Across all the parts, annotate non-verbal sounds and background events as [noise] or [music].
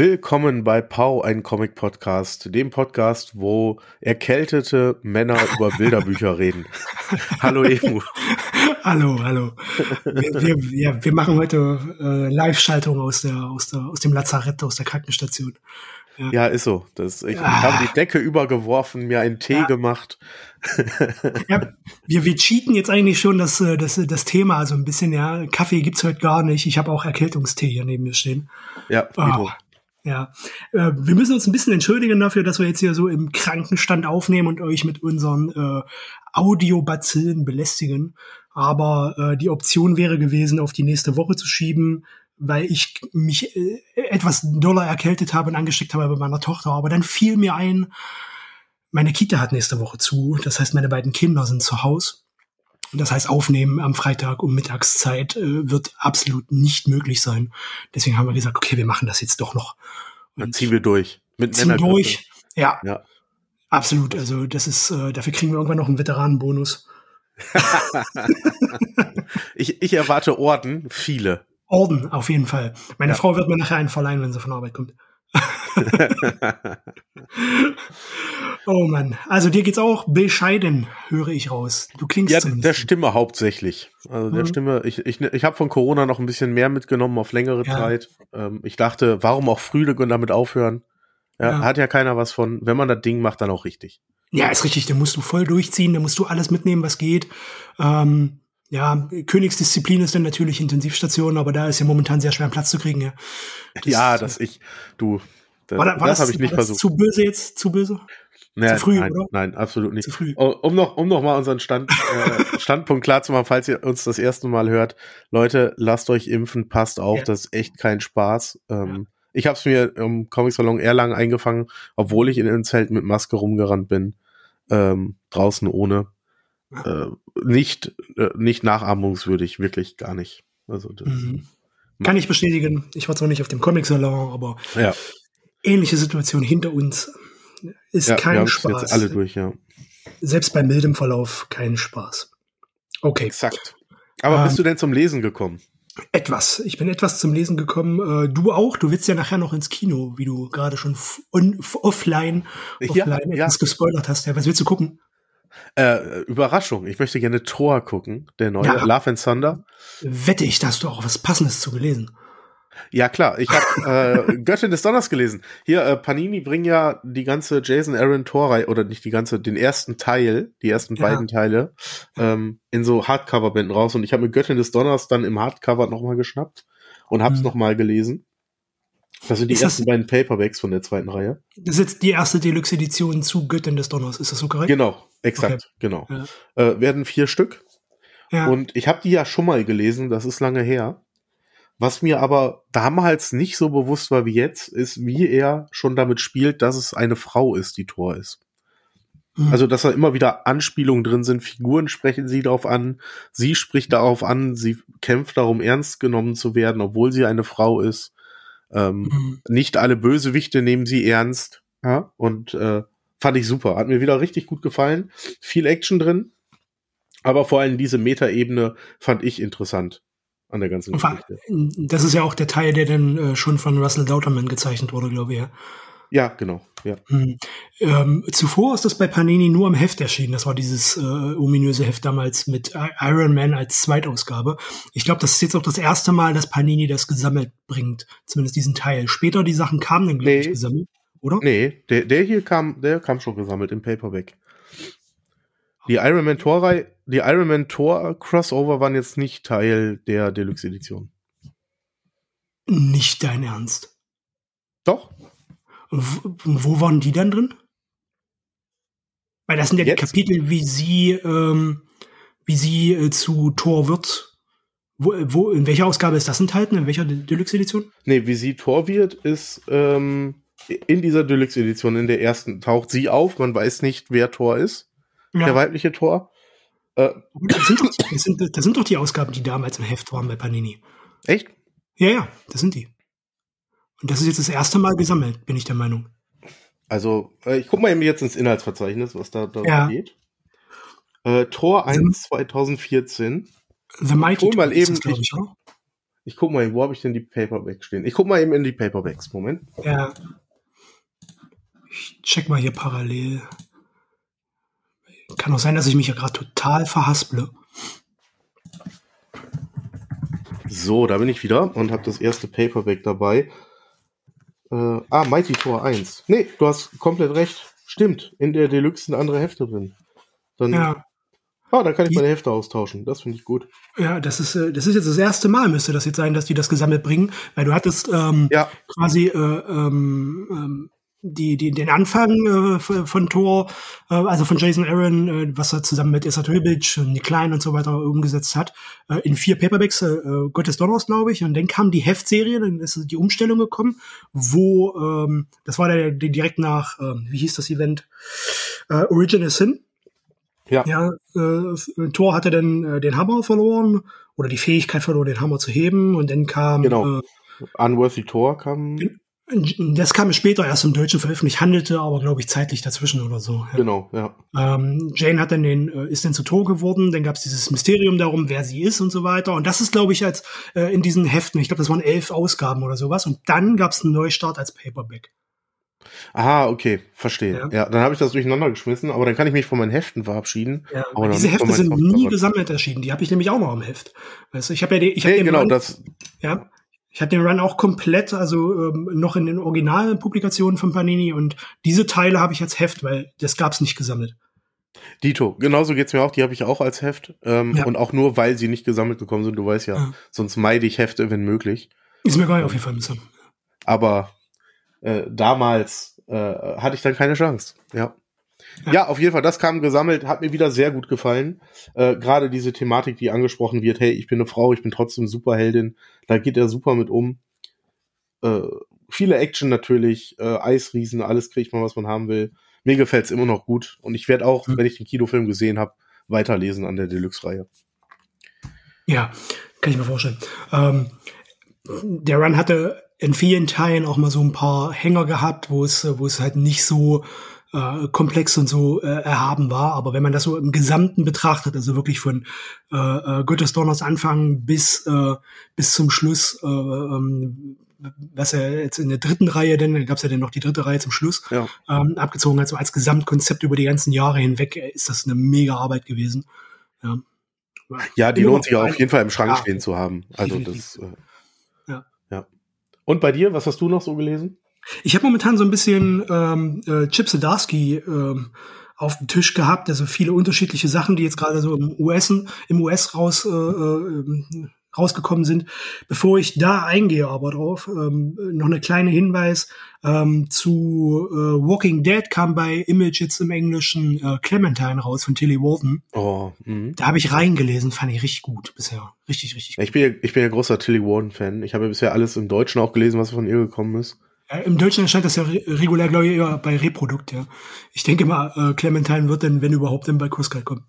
Willkommen bei Pau, ein Comic-Podcast, dem Podcast, wo erkältete Männer [laughs] über Bilderbücher reden. hallo Emu. [laughs] hallo, hallo. Wir, wir, ja, wir machen heute äh, Live-Schaltung aus, der, aus, der, aus dem Lazarett, aus der Krankenstation. Ja, ja ist so. Das, ich ah. habe die Decke übergeworfen, mir einen Tee ja. gemacht. ja, wir, wir cheaten jetzt eigentlich schon das, äh, das, das Thema so also ein bisschen, ja. Kaffee gibt's heute gar nicht. Ich habe auch Erkältungstee hier neben mir stehen. Ja, oh, ja, äh, wir müssen uns ein bisschen entschuldigen dafür, dass wir jetzt hier so im Krankenstand aufnehmen und euch mit unseren äh, Audiobazillen belästigen. Aber äh, die Option wäre gewesen, auf die nächste Woche zu schieben, weil ich mich äh, etwas doller erkältet habe und angesteckt habe bei meiner Tochter. Aber dann fiel mir ein, meine Kita hat nächste Woche zu. Das heißt, meine beiden Kinder sind zu Hause. Das heißt, aufnehmen am Freitag um Mittagszeit äh, wird absolut nicht möglich sein. Deswegen haben wir gesagt, okay, wir machen das jetzt doch noch. Und Dann ziehen wir durch. Mit ziehen durch. Ja, ja. Absolut. Also das ist, äh, dafür kriegen wir irgendwann noch einen Veteranenbonus. [laughs] ich, ich erwarte Orden, viele. Orden, auf jeden Fall. Meine ja. Frau wird mir nachher einen verleihen, wenn sie von Arbeit kommt. Oh Mann, also dir geht's auch bescheiden, höre ich raus. Du klingst ja der Stimme hauptsächlich. Also der mhm. Stimme. Ich ich ich habe von Corona noch ein bisschen mehr mitgenommen auf längere ja. Zeit. Ähm, ich dachte, warum auch Frühling und damit aufhören? Ja, ja, hat ja keiner was von. Wenn man das Ding macht, dann auch richtig. Ja, ist richtig. Da musst du voll durchziehen. Da musst du alles mitnehmen, was geht. Ähm, ja, Königsdisziplin ist dann natürlich Intensivstation, aber da ist ja momentan sehr schwer Platz zu kriegen. Ja, [laughs] das, ja, dass ich, du, das, war, war das, das habe ich nicht versucht. Zu böse jetzt, zu böse? Naja, zu früh, nein, oder? Nein, absolut nicht. Zu früh. Um noch, um noch mal unseren Stand, äh, [laughs] Standpunkt klar zu machen, falls ihr uns das erste Mal hört, Leute, lasst euch impfen, passt auf, ja. das ist echt kein Spaß. Ähm, ja. Ich habe es mir im Comic Salon eher lang eingefangen, obwohl ich in den Zelt mit Maske rumgerannt bin, ähm, draußen ohne äh, nicht, äh, nicht nachahmungswürdig, wirklich gar nicht. Also mhm. Kann ich bestätigen. Ich war zwar nicht auf dem Comic-Salon, aber ja. Ähnliche Situation hinter uns ist ja, kein Spaß. Jetzt alle durch, ja. Selbst bei mildem Verlauf kein Spaß. Okay. Exakt. Aber ähm, bist du denn zum Lesen gekommen? Etwas. Ich bin etwas zum Lesen gekommen. Äh, du auch. Du willst ja nachher noch ins Kino, wie du gerade schon offline, offline ja, etwas ja. gespoilert hast. Ja, was willst du gucken? Äh, Überraschung, ich möchte gerne Thor gucken, der neue ja. Love and Thunder. Wette ich, dass du auch was Passendes zu gelesen. Ja klar, ich habe äh, [laughs] Göttin des Donners gelesen. Hier, äh, Panini bringen ja die ganze Jason Aaron Thor oder nicht die ganze, den ersten Teil, die ersten ja. beiden Teile, ähm, in so Hardcover-Bänden raus. Und ich habe mir Göttin des Donners dann im Hardcover nochmal geschnappt und habe es mhm. nochmal gelesen. Das sind die ist ersten das, beiden Paperbacks von der zweiten Reihe. Das ist jetzt die erste Deluxe-Edition zu Göttin des Donners, ist das so korrekt? Genau, exakt, okay. genau. Ja. Äh, werden vier Stück. Ja. Und ich habe die ja schon mal gelesen, das ist lange her. Was mir aber damals nicht so bewusst war wie jetzt, ist, wie er schon damit spielt, dass es eine Frau ist, die Tor ist. Mhm. Also, dass da immer wieder Anspielungen drin sind, Figuren sprechen sie darauf an, sie spricht darauf an, sie kämpft darum, ernst genommen zu werden, obwohl sie eine Frau ist. Ähm, mhm. Nicht alle Bösewichte nehmen sie ernst. Ja? Und äh, fand ich super. Hat mir wieder richtig gut gefallen. Viel Action drin. Aber vor allem diese Metaebene fand ich interessant an der ganzen Geschichte. Das ist ja auch der Teil, der dann äh, schon von Russell Dauterman gezeichnet wurde, glaube ich. Ja. Ja, genau. Ja. Hm. Ähm, zuvor ist das bei Panini nur im Heft erschienen. Das war dieses äh, ominöse Heft damals mit Iron Man als Zweitausgabe. Ich glaube, das ist jetzt auch das erste Mal, dass Panini das gesammelt bringt. Zumindest diesen Teil. Später die Sachen kamen dann, glaube nee. ich, gesammelt, oder? Nee, der, der hier kam, der kam schon gesammelt im Paperback. Die Iron Man Tor die Iron Man Tor Crossover waren jetzt nicht Teil der Deluxe Edition. Nicht dein Ernst? Doch. Wo, wo waren die dann drin? Weil das sind ja Jetzt? die Kapitel, wie sie, ähm, wie sie äh, zu Tor wird. Wo, wo, in welcher Ausgabe ist das enthalten? In welcher Deluxe-Edition? Nee, wie sie Tor wird, ist ähm, in dieser Deluxe-Edition, in der ersten, taucht sie auf. Man weiß nicht, wer Tor ist. Ja. Der weibliche Tor. Äh, das, sind doch, das, sind, das sind doch die Ausgaben, die damals im Heft waren bei Panini. Echt? Ja, ja, das sind die. Und das ist jetzt das erste Mal gesammelt, bin ich der Meinung. Also, äh, ich gucke mal eben jetzt ins Inhaltsverzeichnis, was da, da ja. geht. Äh, Tor 1 The, 2014. The Mighty Tor mal eben. Das, ich, Ich guck mal, wo habe ich denn die Paperbacks stehen? Ich guck mal eben in die Paperbacks. Moment. Ja. Ich check mal hier parallel. Kann auch sein, dass ich mich ja gerade total verhasple. So, da bin ich wieder und habe das erste Paperback dabei. Äh, ah, Mighty Tor 1. Nee, du hast komplett recht. Stimmt, in der Deluxe sind andere Hefte drin. Dann, ja. Ah, dann kann ich meine Hefte austauschen. Das finde ich gut. Ja, das ist, äh, das ist jetzt das erste Mal, müsste das jetzt sein, dass die das gesammelt bringen, weil du hattest ähm, ja. quasi äh, ähm, ähm die, die, den Anfang äh, von Thor, äh, also von Jason Aaron, äh, was er zusammen mit Issa Töbic und Nick Klein und so weiter umgesetzt hat, äh, in vier Paperbacks, äh, Gottes Donners, glaube ich. Und dann kam die Heftserie, dann ist die Umstellung gekommen, wo, ähm, das war der, der direkt nach, äh, wie hieß das Event? Äh, Original Sin. Ja. ja äh, Thor hatte dann äh, den Hammer verloren oder die Fähigkeit verloren, den Hammer zu heben. Und dann kam genau. Äh, Unworthy Thor kam. Das kam später erst im Deutschen veröffentlicht, handelte aber, glaube ich, zeitlich dazwischen oder so. Ja. Genau, ja. Ähm, Jane hat dann den, äh, ist dann zu Tor geworden, dann gab es dieses Mysterium darum, wer sie ist und so weiter. Und das ist, glaube ich, als äh, in diesen Heften, ich glaube, das waren elf Ausgaben oder sowas. Und dann gab es einen Neustart als Paperback. Ah, okay, verstehe. Ja, ja dann habe ich das durcheinander geschmissen, aber dann kann ich mich von meinen Heften verabschieden. Ja, diese Hefte sind nie gesammelt erschienen. Die habe ich nämlich auch noch im Heft. Weißt du, ich habe ja, die, ich habe hey, genau Mann, das. Ja, ich hatte den Run auch komplett, also ähm, noch in den originalen Publikationen von Panini und diese Teile habe ich als Heft, weil das gab's nicht gesammelt. Dito, genauso geht's mir auch, die habe ich auch als Heft ähm, ja. und auch nur, weil sie nicht gesammelt gekommen sind, du weißt ja, ja. sonst meide ich Hefte, wenn möglich. Ist mir geil, auf jeden Fall. Bisschen. Aber äh, damals äh, hatte ich dann keine Chance, ja. Ja. auf jeden Fall, das kam gesammelt, hat mir wieder sehr gut gefallen. Äh, Gerade diese Thematik, die angesprochen wird, hey, ich bin eine Frau, ich bin trotzdem Superheldin, da geht er super mit um. Äh, viele Action natürlich, äh, Eisriesen, alles kriegt man, was man haben will. Mir gefällt's immer noch gut und ich werde auch, mhm. wenn ich den Kinofilm gesehen habe, weiterlesen an der Deluxe-Reihe. Ja, kann ich mir vorstellen. Ähm, der Run hatte in vielen Teilen auch mal so ein paar Hänger gehabt, wo es, wo es halt nicht so äh, komplex und so äh, erhaben war. Aber wenn man das so im Gesamten betrachtet, also wirklich von äh, äh, Gottes Donners Anfang bis, äh, bis zum Schluss, äh, ähm, was er jetzt in der dritten Reihe, denn gab es ja dann noch die dritte Reihe zum Schluss, ja. ähm, abgezogen hat, so als Gesamtkonzept über die ganzen Jahre hinweg, äh, ist das eine mega Arbeit gewesen. Ja, ja die lohnt sich auf jeden Fall im Schrank ja, stehen zu haben. Also definitiv. das. Äh, ja. ja. Und bei dir, was hast du noch so gelesen? Ich habe momentan so ein bisschen ähm, äh, Chip Zdarsky ähm, auf dem Tisch gehabt, also viele unterschiedliche Sachen, die jetzt gerade so im US im US raus äh, äh, rausgekommen sind. Bevor ich da eingehe, aber drauf ähm, noch eine kleine Hinweis ähm, zu äh, Walking Dead kam bei Image jetzt im Englischen äh, Clementine raus von Tilly Walton. Oh, mh. da habe ich reingelesen, fand ich richtig gut bisher, richtig richtig. Gut. Ich bin ja, ich bin ja großer Tilly Walton Fan. Ich habe ja bisher alles im Deutschen auch gelesen, was von ihr gekommen ist. Ja, Im Deutschen erscheint das ja regulär, glaube ich, eher bei Reprodukt, ja. Ich denke mal, äh, Clementine wird dann, wenn überhaupt, dann bei Kurskai kommen.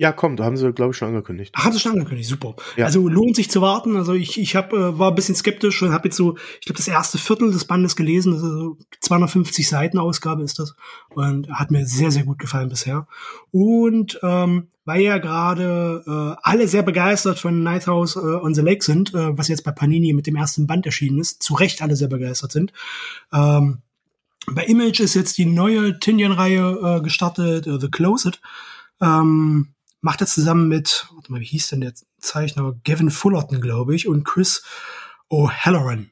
Ja, kommt, da haben sie, glaube ich, schon angekündigt. Ach, haben sie schon angekündigt, super. Ja. Also lohnt sich zu warten. Also ich, ich hab, äh, war ein bisschen skeptisch und habe jetzt so, ich glaube, das erste Viertel des Bandes gelesen. Also 250 Seiten Ausgabe ist das. Und hat mir sehr, sehr gut gefallen bisher. Und ähm, weil ja gerade äh, alle sehr begeistert von Night House äh, on the Lake sind, äh, was jetzt bei Panini mit dem ersten Band erschienen ist, zu Recht alle sehr begeistert sind. Ähm, bei Image ist jetzt die neue Tinian-Reihe äh, gestartet, äh, The Closet. Ähm, macht er zusammen mit, warte mal, wie hieß denn der Zeichner? Gavin Fullerton, glaube ich, und Chris O'Halloran.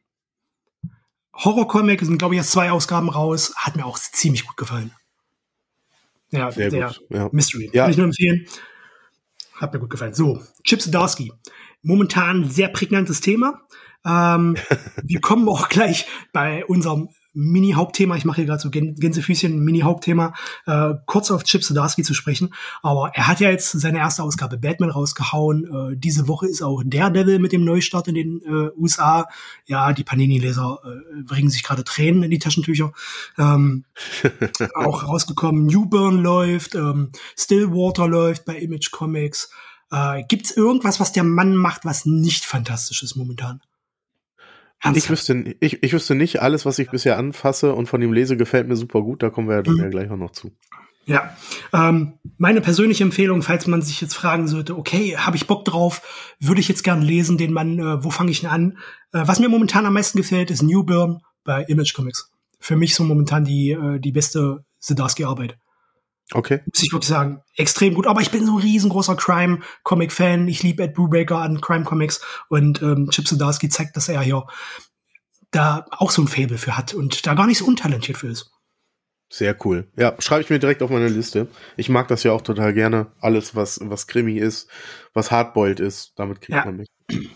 Horror-Comic sind, glaube ich, jetzt zwei Ausgaben raus. Hat mir auch ziemlich gut gefallen. Ja, Sehr der gut. Ja. Mystery. Ja. Kann ich nur empfehlen. Hat mir gut gefallen. So, Chips Darsky. Momentan sehr prägnantes Thema. Ähm, [laughs] wir kommen auch gleich bei unserem Mini-Hauptthema, ich mache hier gerade so Gänsefüßchen, Mini-Hauptthema, äh, kurz auf Chip Zdarsky zu sprechen. Aber er hat ja jetzt seine erste Ausgabe Batman rausgehauen. Äh, diese Woche ist auch Daredevil mit dem Neustart in den äh, USA. Ja, die Panini-Leser äh, bringen sich gerade Tränen in die Taschentücher. Ähm, [laughs] auch rausgekommen, Newburn läuft, ähm, Stillwater läuft bei Image Comics. Äh, Gibt irgendwas, was der Mann macht, was nicht fantastisch ist momentan? Ich wüsste, ich, ich wüsste nicht, alles, was ich bisher anfasse und von ihm lese, gefällt mir super gut. Da kommen wir ja dann mhm. ja gleich auch noch zu. Ja. Ähm, meine persönliche Empfehlung, falls man sich jetzt fragen sollte, okay, habe ich Bock drauf, würde ich jetzt gern lesen, den Mann, äh, wo fange ich denn an? Äh, was mir momentan am meisten gefällt, ist New Burn bei Image Comics. Für mich so momentan die, äh, die beste Zdarsky-Arbeit. Okay. Muss ich wirklich sagen. Extrem gut. Aber ich bin so ein riesengroßer Crime-Comic-Fan. Ich liebe Ed Brubaker an Crime-Comics. Und ähm, Chip Zdarsky zeigt, dass er hier da auch so ein Fable für hat und da gar nicht so untalentiert für ist. Sehr cool. Ja, schreibe ich mir direkt auf meine Liste. Ich mag das ja auch total gerne. Alles, was, was Krimi ist, was Hardboiled ist, damit kriegt ja. man mich. [clears throat]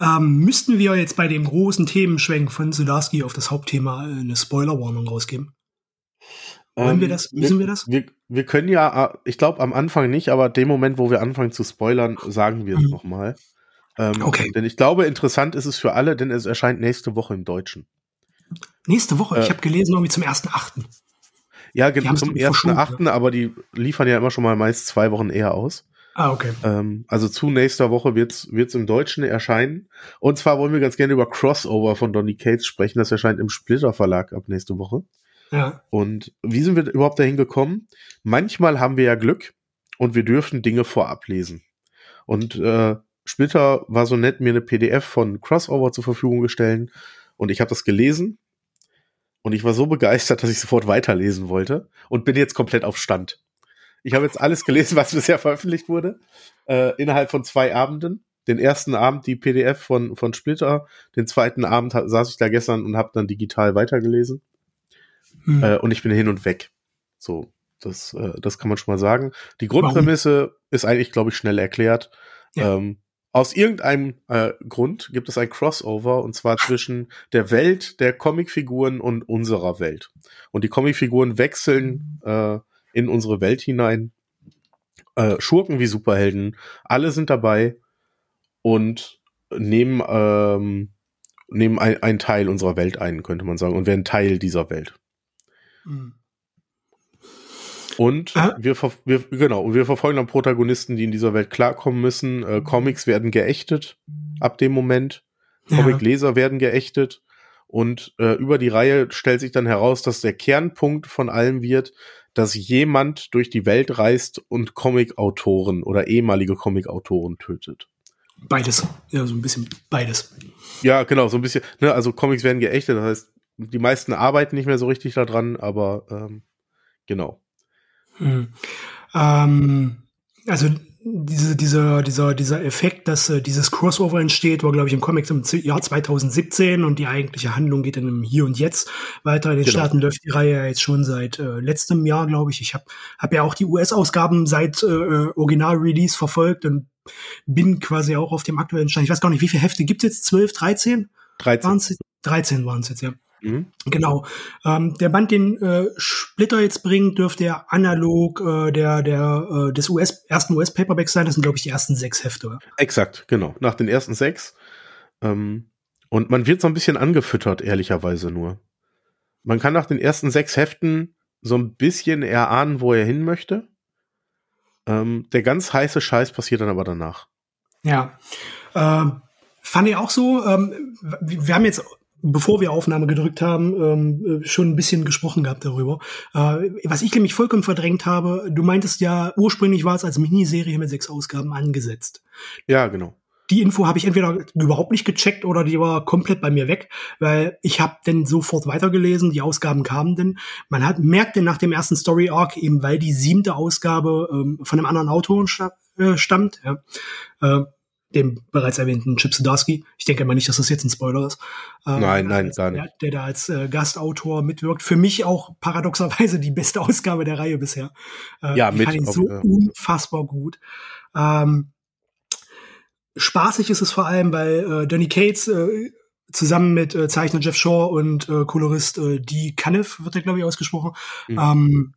Ähm, müssten wir jetzt bei dem großen Themenschwenk von Zdarsky auf das Hauptthema eine Spoiler-Warnung rausgeben? Wollen ähm, wir das? Müssen wir, wir das? Wir, wir können ja, äh, ich glaube am Anfang nicht, aber dem Moment, wo wir anfangen zu spoilern, sagen wir es mhm. nochmal. Ähm, okay. Denn ich glaube, interessant ist es für alle, denn es erscheint nächste Woche im Deutschen. Nächste Woche? Äh, ich habe gelesen, irgendwie zum 1.8. Ja, genau, zum 1.8., ne? aber die liefern ja immer schon mal meist zwei Wochen eher aus. Ah, okay. Ähm, also zu nächster Woche wird's wird's im Deutschen erscheinen. Und zwar wollen wir ganz gerne über Crossover von Donny Cates sprechen. Das erscheint im Splitter Verlag ab nächste Woche. Ja. Und wie sind wir überhaupt dahin gekommen? Manchmal haben wir ja Glück und wir dürfen Dinge vorab lesen. Und äh, Splitter war so nett, mir eine PDF von Crossover zur Verfügung gestellt und ich habe das gelesen und ich war so begeistert, [laughs] dass ich sofort weiterlesen wollte und bin jetzt komplett auf Stand. Ich habe jetzt alles gelesen, was [laughs] bisher veröffentlicht wurde, äh, innerhalb von zwei Abenden. Den ersten Abend die PDF von, von Splitter, den zweiten Abend saß ich da gestern und habe dann digital weitergelesen. Hm. Äh, und ich bin hin und weg. So, das, äh, das kann man schon mal sagen. Die Grundprämisse Warum? ist eigentlich, glaube ich, schnell erklärt. Ja. Ähm, aus irgendeinem äh, Grund gibt es ein Crossover und zwar zwischen der Welt der Comicfiguren und unserer Welt. Und die Comicfiguren wechseln äh, in unsere Welt hinein. Äh, Schurken wie Superhelden, alle sind dabei und nehmen, ähm, nehmen ein, ein Teil unserer Welt ein, könnte man sagen, und werden Teil dieser Welt. Mhm. Und ah. wir, wir, genau, wir verfolgen dann Protagonisten, die in dieser Welt klarkommen müssen. Äh, Comics werden geächtet ab dem Moment. Comicleser ja. werden geächtet. Und äh, über die Reihe stellt sich dann heraus, dass der Kernpunkt von allem wird, dass jemand durch die Welt reist und Comicautoren oder ehemalige Comicautoren tötet. Beides. Ja, so ein bisschen beides. Ja, genau, so ein bisschen. Ne, also Comics werden geächtet, das heißt, die meisten arbeiten nicht mehr so richtig daran, aber ähm, genau. Hm. Ähm, also diese, dieser, dieser, dieser Effekt, dass äh, dieses Crossover entsteht, war, glaube ich, im Comic im Jahr 2017 und die eigentliche Handlung geht dann im Hier und Jetzt weiter. In den genau. Staaten läuft die Reihe ja jetzt schon seit äh, letztem Jahr, glaube ich. Ich habe hab ja auch die US-Ausgaben seit äh, äh, Original-Release verfolgt und bin quasi auch auf dem aktuellen Stand. Ich weiß gar nicht, wie viele Hefte gibt es jetzt? 12, 13? 13. Waren's, 13 waren es jetzt, ja. Mhm. Genau. Ähm, der Band, den äh, Splitter jetzt bringt, dürfte ja analog äh, der, der, äh, des US, ersten US-Paperbacks sein. Das sind, glaube ich, die ersten sechs Hefte. Exakt, genau. Nach den ersten sechs. Ähm, und man wird so ein bisschen angefüttert, ehrlicherweise nur. Man kann nach den ersten sechs Heften so ein bisschen erahnen, wo er hin möchte. Ähm, der ganz heiße Scheiß passiert dann aber danach. Ja. Ähm, fand ich auch so. Ähm, wir haben jetzt bevor wir Aufnahme gedrückt haben, ähm, äh, schon ein bisschen gesprochen gehabt darüber. Äh, was ich nämlich vollkommen verdrängt habe, du meintest ja, ursprünglich war es als Miniserie mit sechs Ausgaben angesetzt. Ja, genau. Die Info habe ich entweder überhaupt nicht gecheckt oder die war komplett bei mir weg, weil ich habe dann sofort weitergelesen, die Ausgaben kamen denn. Man hat merkt denn nach dem ersten Story Arc eben, weil die siebte Ausgabe ähm, von einem anderen Autor äh, stammt, ja, äh, dem bereits erwähnten Chip Zdarsky. Ich denke mal nicht, dass das jetzt ein Spoiler ist. Ähm, nein, nein, gar nicht. Der, der da als äh, Gastautor mitwirkt. Für mich auch paradoxerweise die beste [laughs] Ausgabe der Reihe bisher. Äh, ja, mit. Fand ihn so ja. unfassbar gut. Ähm, spaßig ist es vor allem, weil äh, Danny Cates äh, zusammen mit äh, Zeichner Jeff Shaw und äh, Kolorist äh, Dee Caniff, wird er glaube ich ausgesprochen, mhm. ähm,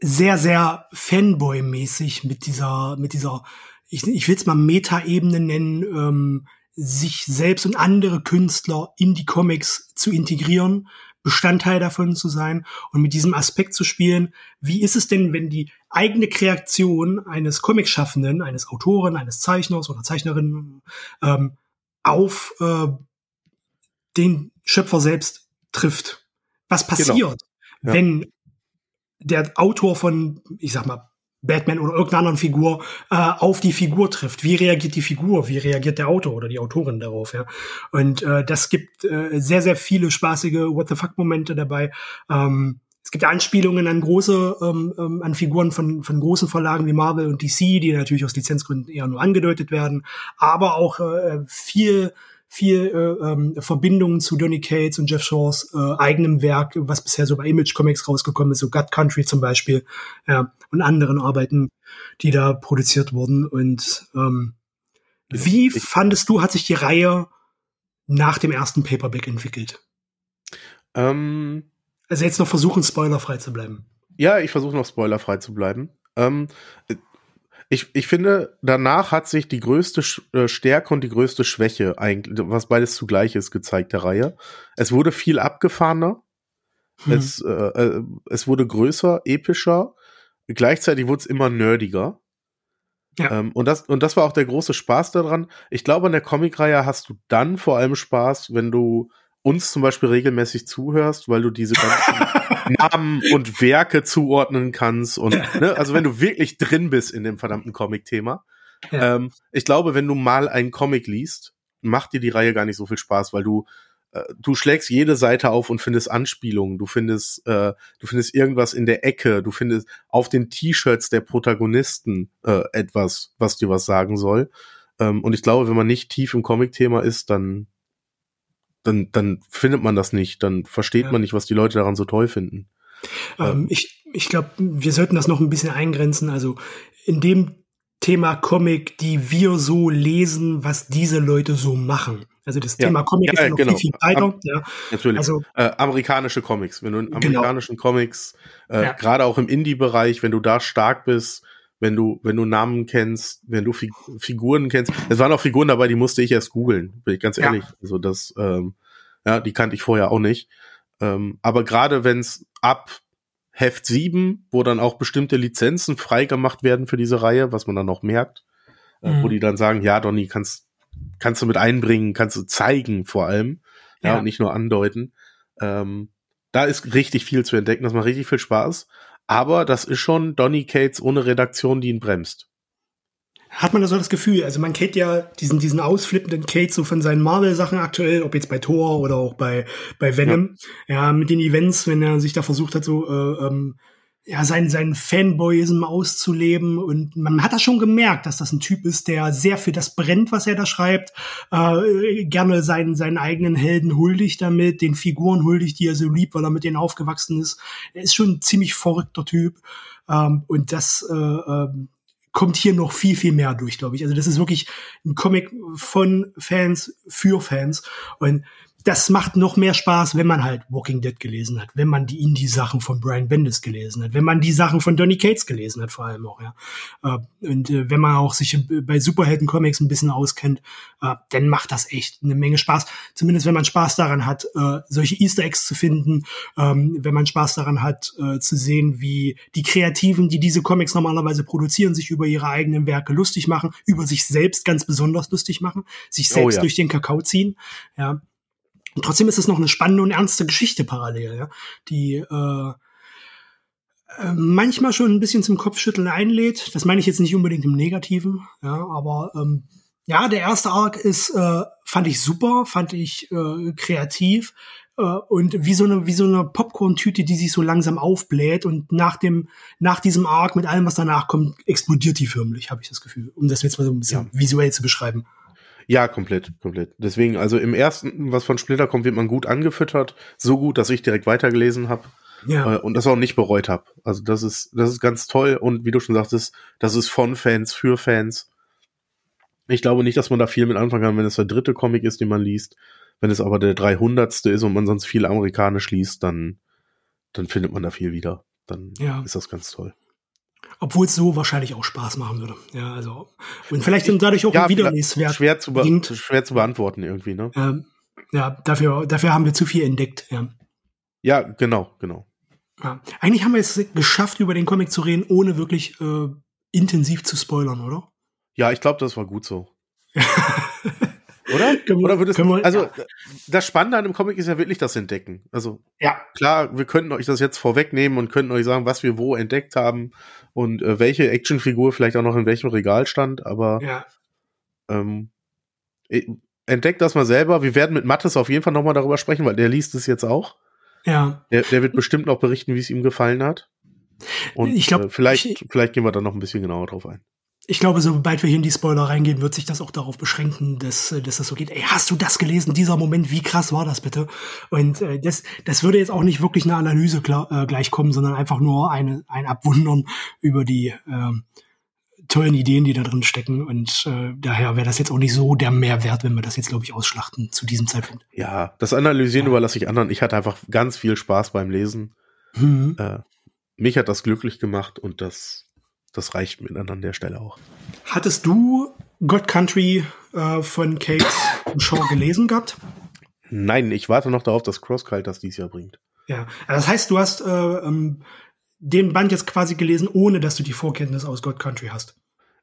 sehr, sehr Fanboy-mäßig mit dieser, mit dieser ich, ich will es mal Meta-Ebene nennen, ähm, sich selbst und andere Künstler in die Comics zu integrieren, Bestandteil davon zu sein und mit diesem Aspekt zu spielen. Wie ist es denn, wenn die eigene Kreation eines Comicschaffenden, eines Autoren, eines Zeichners oder Zeichnerin ähm, auf äh, den Schöpfer selbst trifft? Was genau. passiert, genau. ja. wenn der Autor von, ich sag mal, Batman oder irgendeiner anderen Figur äh, auf die Figur trifft. Wie reagiert die Figur? Wie reagiert der Autor oder die Autorin darauf? Ja? Und äh, das gibt äh, sehr, sehr viele spaßige What the fuck Momente dabei. Ähm, es gibt Anspielungen an große, ähm, ähm, an Figuren von, von großen Verlagen wie Marvel und DC, die natürlich aus Lizenzgründen eher nur angedeutet werden, aber auch äh, viel viel äh, ähm, Verbindungen zu Donny Cates und Jeff Shaws äh, eigenem Werk, was bisher so bei Image Comics rausgekommen ist, so Gut Country zum Beispiel, ja, und anderen Arbeiten, die da produziert wurden. Und ähm, wie fandest du, hat sich die Reihe nach dem ersten Paperback entwickelt? Ähm, also jetzt noch versuchen, spoilerfrei zu bleiben. Ja, ich versuche noch spoilerfrei zu bleiben. Ähm, ich, ich finde, danach hat sich die größte äh, Stärke und die größte Schwäche eigentlich, was beides zugleich ist, gezeigt der Reihe. Es wurde viel abgefahrener. Hm. Es, äh, äh, es wurde größer, epischer. Gleichzeitig wurde es immer nerdiger. Ja. Ähm, und, das, und das war auch der große Spaß daran. Ich glaube, an der Comicreihe hast du dann vor allem Spaß, wenn du uns zum Beispiel regelmäßig zuhörst, weil du diese ganzen [laughs] Namen und Werke zuordnen kannst und ne, also wenn du wirklich drin bist in dem verdammten Comic-Thema. Ja. Ähm, ich glaube, wenn du mal einen Comic liest, macht dir die Reihe gar nicht so viel Spaß, weil du äh, du schlägst jede Seite auf und findest Anspielungen, du findest äh, du findest irgendwas in der Ecke, du findest auf den T-Shirts der Protagonisten äh, etwas, was dir was sagen soll. Ähm, und ich glaube, wenn man nicht tief im Comic-Thema ist, dann dann, dann findet man das nicht, dann versteht ja. man nicht, was die Leute daran so toll finden. Ähm, ähm. ich ich glaube, wir sollten das noch ein bisschen eingrenzen. Also in dem Thema Comic, die wir so lesen, was diese Leute so machen. Also das ja. Thema Comic ja, ist ja noch genau. viel, viel weiter. Am ja. Natürlich. Also, äh, amerikanische Comics. Wenn du in genau. amerikanischen genau. Comics, äh, gerade auch im Indie-Bereich, wenn du da stark bist, wenn du, wenn du Namen kennst, wenn du Fig Figuren kennst. Es waren auch Figuren dabei, die musste ich erst googeln, bin ich ganz ehrlich. Ja. Also das, ähm, ja, die kannte ich vorher auch nicht. Ähm, aber gerade wenn es ab Heft 7, wo dann auch bestimmte Lizenzen freigemacht werden für diese Reihe, was man dann auch merkt, äh, mhm. wo die dann sagen, ja, Donny, kannst, kannst du mit einbringen, kannst du zeigen vor allem, ja, ja und nicht nur andeuten. Ähm, da ist richtig viel zu entdecken, das macht richtig viel Spaß. Aber das ist schon Donny Cates ohne Redaktion, die ihn bremst. Hat man da so das Gefühl? Also man kennt ja diesen, diesen ausflippenden Kate so von seinen Marvel-Sachen aktuell, ob jetzt bei Thor oder auch bei, bei Venom. Ja. ja. mit den Events, wenn er sich da versucht hat, so äh, ähm, ja, sein, sein Fanboyism auszuleben. Und man hat das schon gemerkt, dass das ein Typ ist, der sehr für das brennt, was er da schreibt, äh, gerne seinen, seinen eigenen Helden huldigt damit, den Figuren huldigt, die er so liebt, weil er mit denen aufgewachsen ist. Er ist schon ein ziemlich verrückter Typ. Ähm, und das äh, äh, kommt hier noch viel, viel mehr durch, glaube ich. Also das ist wirklich ein Comic von Fans für Fans. Und das macht noch mehr Spaß, wenn man halt Walking Dead gelesen hat, wenn man die Indie-Sachen von Brian Bendis gelesen hat, wenn man die Sachen von Donny Cates gelesen hat, vor allem auch, ja. Äh, und äh, wenn man auch sich bei Superhelden-Comics ein bisschen auskennt, äh, dann macht das echt eine Menge Spaß. Zumindest wenn man Spaß daran hat, solche Easter Eggs zu finden, ähm, wenn man Spaß daran hat, zu sehen, wie die Kreativen, die diese Comics normalerweise produzieren, sich über ihre eigenen Werke lustig machen, über sich selbst ganz besonders lustig machen, sich oh selbst oh, ja. durch den Kakao ziehen, ja. Und trotzdem ist es noch eine spannende und ernste Geschichte parallel, ja, die äh, äh, manchmal schon ein bisschen zum Kopfschütteln einlädt. Das meine ich jetzt nicht unbedingt im Negativen, ja, aber ähm, ja, der erste Arc ist, äh, fand ich super, fand ich äh, kreativ äh, und wie so eine wie so eine Popcorn-Tüte, die sich so langsam aufbläht und nach dem nach diesem Arc mit allem, was danach kommt, explodiert die förmlich, habe ich das Gefühl, um das jetzt mal so ein bisschen ja. visuell zu beschreiben. Ja, komplett, komplett. Deswegen, also im ersten, was von Splitter kommt, wird man gut angefüttert. So gut, dass ich direkt weitergelesen habe. Ja. Äh, und das auch nicht bereut habe. Also das ist, das ist ganz toll. Und wie du schon sagtest, das ist von Fans für Fans. Ich glaube nicht, dass man da viel mit anfangen kann, wenn es der dritte Comic ist, den man liest. Wenn es aber der 300. ist und man sonst viel amerikanisch liest, dann, dann findet man da viel wieder. Dann ja. ist das ganz toll. Obwohl es so wahrscheinlich auch Spaß machen würde. Ja, also. Und vielleicht sind dadurch auch ja, ein Wiederleswert. Schwer zu, schwer zu beantworten irgendwie, ne? Ähm, ja, dafür, dafür haben wir zu viel entdeckt, ja. Ja, genau, genau. Ja. Eigentlich haben wir es geschafft, über den Comic zu reden, ohne wirklich äh, intensiv zu spoilern, oder? Ja, ich glaube, das war gut so. [laughs] Oder? [laughs] Oder würdest du, also ja. das Spannende an dem Comic ist ja wirklich das Entdecken. Also ja, klar, wir könnten euch das jetzt vorwegnehmen und könnten euch sagen, was wir wo entdeckt haben und äh, welche Actionfigur vielleicht auch noch in welchem Regal stand, aber ja. ähm, entdeckt das mal selber. Wir werden mit Mattes auf jeden Fall nochmal darüber sprechen, weil der liest es jetzt auch. Ja. Der, der wird bestimmt noch berichten, wie es ihm gefallen hat. Und ich glaube, äh, vielleicht, ich, vielleicht gehen wir da noch ein bisschen genauer drauf ein ich glaube, sobald wir hier in die Spoiler reingehen, wird sich das auch darauf beschränken, dass, äh, dass das so geht. Ey, hast du das gelesen? Dieser Moment, wie krass war das bitte? Und äh, das, das würde jetzt auch nicht wirklich eine Analyse klar, äh, gleichkommen, sondern einfach nur eine, ein Abwundern über die äh, tollen Ideen, die da drin stecken. Und äh, daher wäre das jetzt auch nicht so der Mehrwert, wenn wir das jetzt, glaube ich, ausschlachten zu diesem Zeitpunkt. Ja, das Analysieren ja. überlasse ich anderen. Ich hatte einfach ganz viel Spaß beim Lesen. Mhm. Äh, mich hat das glücklich gemacht und das das reicht mir dann an der Stelle auch. Hattest du God Country äh, von Kate Shaw gelesen gehabt? Nein, ich warte noch darauf, dass Crosskite das dieses Jahr bringt. Ja, das heißt, du hast äh, ähm, den Band jetzt quasi gelesen, ohne dass du die Vorkenntnis aus God Country hast.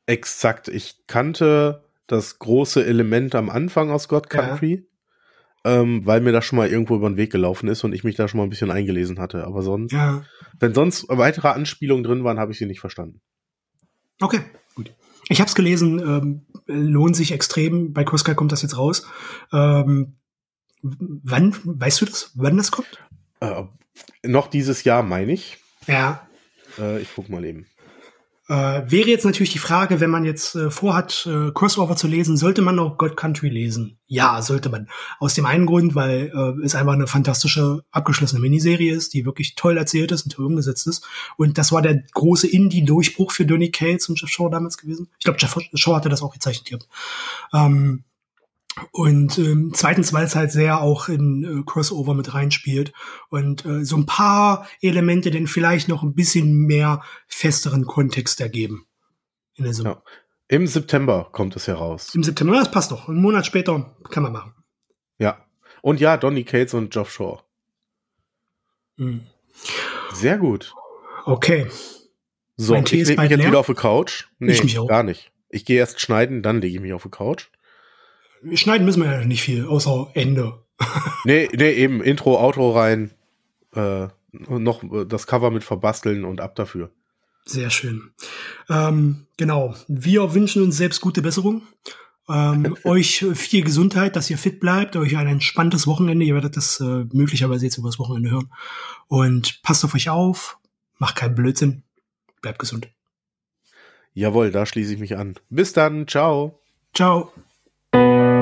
Exakt. Ich kannte das große Element am Anfang aus God Country, ja. ähm, weil mir das schon mal irgendwo über den Weg gelaufen ist und ich mich da schon mal ein bisschen eingelesen hatte. Aber sonst, ja. wenn sonst weitere Anspielungen drin waren, habe ich sie nicht verstanden. Okay, gut. Ich habe es gelesen, ähm, lohnt sich extrem. Bei Kuska kommt das jetzt raus. Ähm, wann, weißt du das, wann das kommt? Äh, noch dieses Jahr, meine ich. Ja. Äh, ich guck mal eben. Äh, wäre jetzt natürlich die Frage, wenn man jetzt äh, vorhat, äh, Crossover zu lesen, sollte man auch God Country lesen? Ja, sollte man. Aus dem einen Grund, weil äh, es einfach eine fantastische, abgeschlossene Miniserie ist, die wirklich toll erzählt ist und umgesetzt ist. Und das war der große Indie-Durchbruch für Donny Cates und Jeff Shaw damals gewesen. Ich glaube, Jeff Shaw hatte das auch gezeichnet hier. Ähm, und ähm, zweitens, weil es halt sehr auch in äh, Crossover mit reinspielt und äh, so ein paar Elemente denn vielleicht noch ein bisschen mehr festeren Kontext ergeben. In der Summe. Ja. Im September kommt es heraus. Im September, das passt doch. Einen Monat später kann man machen. Ja. Und ja, Donny Cates und Geoff Shaw. Hm. Sehr gut. Okay. So, ich lege mich jetzt wieder auf die Couch. Nee, ich mich auch. gar nicht. Ich gehe erst schneiden, dann lege ich mich auf die Couch schneiden müssen wir ja nicht viel, außer Ende. [laughs] nee, nee, eben Intro, Outro rein, äh, noch das Cover mit verbasteln und ab dafür. Sehr schön. Ähm, genau. Wir wünschen uns selbst gute Besserung. Ähm, [laughs] euch viel Gesundheit, dass ihr fit bleibt, euch ein entspanntes Wochenende. Ihr werdet das äh, möglicherweise jetzt übers Wochenende hören. Und passt auf euch auf, macht keinen Blödsinn, bleibt gesund. Jawohl, da schließe ich mich an. Bis dann, ciao. Ciao. Música